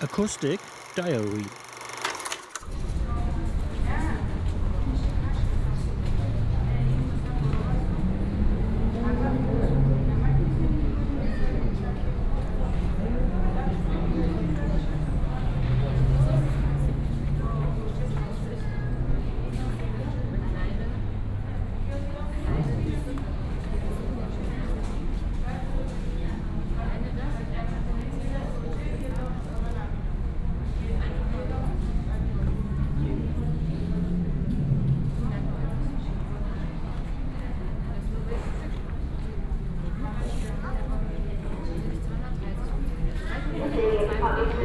Acoustic Diary